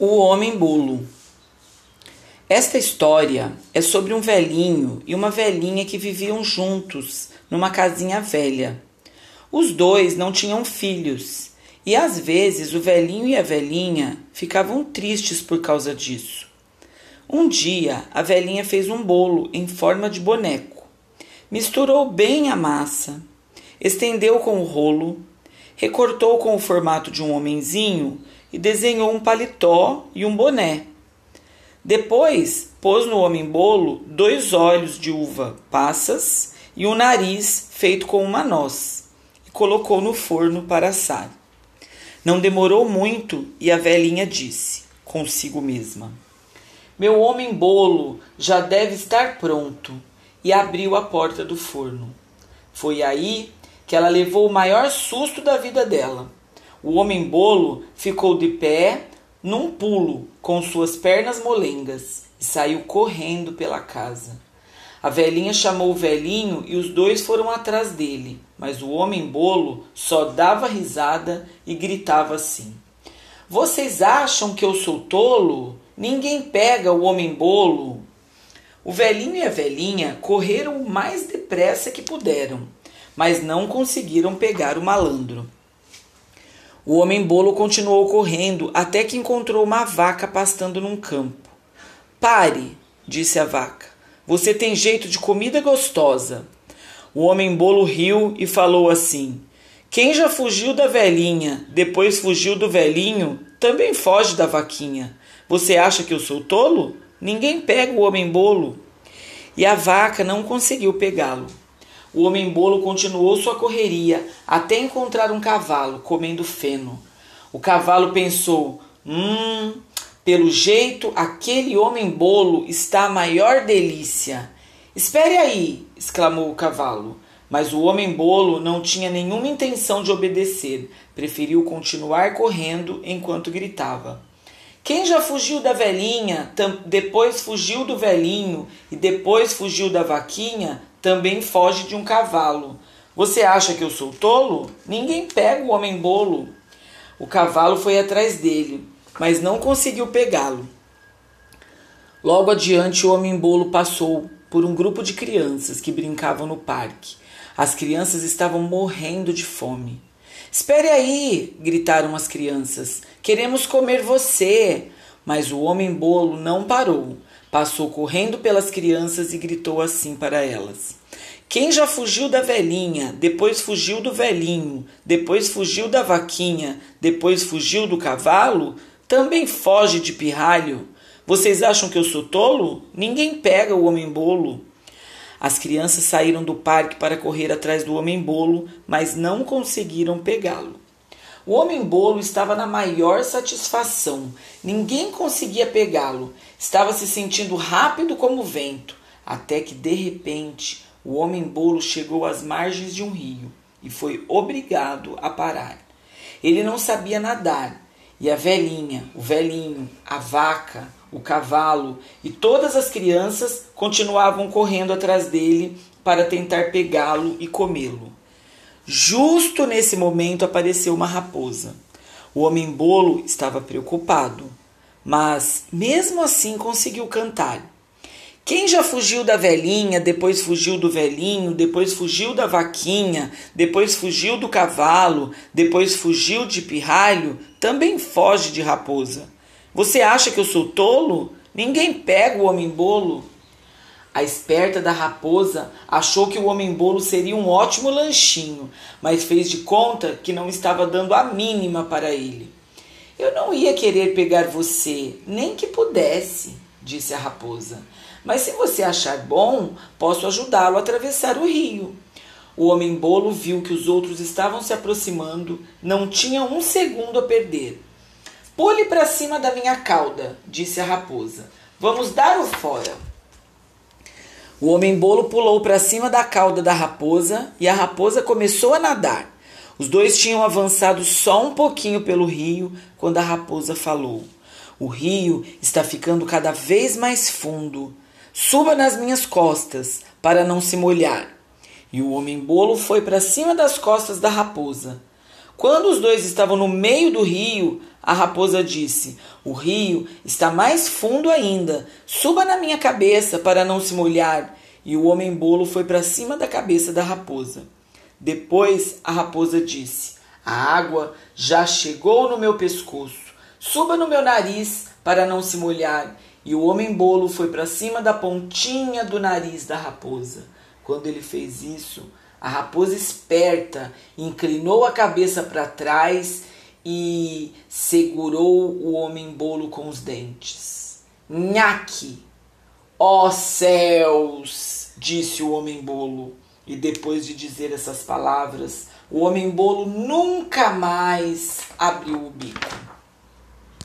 O Homem Bolo. Esta história é sobre um velhinho e uma velhinha que viviam juntos numa casinha velha. Os dois não tinham filhos e às vezes o velhinho e a velhinha ficavam tristes por causa disso. Um dia a velhinha fez um bolo em forma de boneco. Misturou bem a massa, estendeu com o rolo, recortou com o formato de um homenzinho e desenhou um paletó e um boné. Depois, pôs no homem-bolo dois olhos de uva passas e um nariz feito com uma noz e colocou no forno para assar. Não demorou muito e a velhinha disse, consigo mesma: Meu homem-bolo já deve estar pronto. E abriu a porta do forno. Foi aí que ela levou o maior susto da vida dela o homem-bolo ficou de pé num pulo com suas pernas molengas e saiu correndo pela casa. A velhinha chamou o velhinho e os dois foram atrás dele, mas o homem-bolo só dava risada e gritava assim: Vocês acham que eu sou tolo? Ninguém pega o homem-bolo. O velhinho e a velhinha correram o mais depressa que puderam, mas não conseguiram pegar o malandro. O homem-bolo continuou correndo até que encontrou uma vaca pastando num campo. Pare, disse a vaca. Você tem jeito de comida gostosa. O homem-bolo riu e falou assim: Quem já fugiu da velhinha, depois fugiu do velhinho, também foge da vaquinha. Você acha que eu sou tolo? Ninguém pega o homem-bolo. E a vaca não conseguiu pegá-lo. O homem-bolo continuou sua correria até encontrar um cavalo comendo feno. O cavalo pensou: Hum, pelo jeito aquele homem-bolo está a maior delícia. Espere aí! exclamou o cavalo. Mas o homem-bolo não tinha nenhuma intenção de obedecer, preferiu continuar correndo enquanto gritava. Quem já fugiu da velhinha, depois fugiu do velhinho e depois fugiu da vaquinha, também foge de um cavalo. Você acha que eu sou tolo? Ninguém pega o homem-bolo. O cavalo foi atrás dele, mas não conseguiu pegá-lo. Logo adiante, o homem-bolo passou por um grupo de crianças que brincavam no parque. As crianças estavam morrendo de fome. Espere aí! gritaram as crianças. Queremos comer você! Mas o homem-bolo não parou. Passou correndo pelas crianças e gritou assim para elas: Quem já fugiu da velhinha, depois fugiu do velhinho, depois fugiu da vaquinha, depois fugiu do cavalo, também foge de pirralho. Vocês acham que eu sou tolo? Ninguém pega o homem-bolo. As crianças saíram do parque para correr atrás do homem-bolo, mas não conseguiram pegá-lo. O homem-bolo estava na maior satisfação. Ninguém conseguia pegá-lo. Estava se sentindo rápido como o vento, até que de repente o homem-bolo chegou às margens de um rio e foi obrigado a parar. Ele não sabia nadar, e a velhinha, o velhinho, a vaca, o cavalo e todas as crianças continuavam correndo atrás dele para tentar pegá-lo e comê-lo. Justo nesse momento apareceu uma raposa. O homem-bolo estava preocupado mas mesmo assim conseguiu cantar. Quem já fugiu da velhinha, depois fugiu do velhinho, depois fugiu da vaquinha, depois fugiu do cavalo, depois fugiu de pirralho, também foge de raposa. Você acha que eu sou tolo? Ninguém pega o homem-bolo. A esperta da raposa achou que o homem-bolo seria um ótimo lanchinho, mas fez de conta que não estava dando a mínima para ele. Eu não ia querer pegar você, nem que pudesse, disse a raposa. Mas se você achar bom, posso ajudá-lo a atravessar o rio. O homem-bolo viu que os outros estavam se aproximando, não tinha um segundo a perder. Pule para cima da minha cauda, disse a raposa. Vamos dar o fora. O homem-bolo pulou para cima da cauda da raposa e a raposa começou a nadar. Os dois tinham avançado só um pouquinho pelo rio quando a raposa falou: O rio está ficando cada vez mais fundo. Suba nas minhas costas para não se molhar. E o homem-bolo foi para cima das costas da raposa. Quando os dois estavam no meio do rio, a raposa disse: O rio está mais fundo ainda. Suba na minha cabeça para não se molhar. E o homem bolo foi para cima da cabeça da raposa. Depois a raposa disse: A água já chegou no meu pescoço. Suba no meu nariz para não se molhar. E o homem bolo foi para cima da pontinha do nariz da raposa. Quando ele fez isso, a raposa esperta inclinou a cabeça para trás e segurou o homem bolo com os dentes. Nhaque! Ó oh, céus! disse o homem bolo. E depois de dizer essas palavras, o homem bolo nunca mais abriu o bico.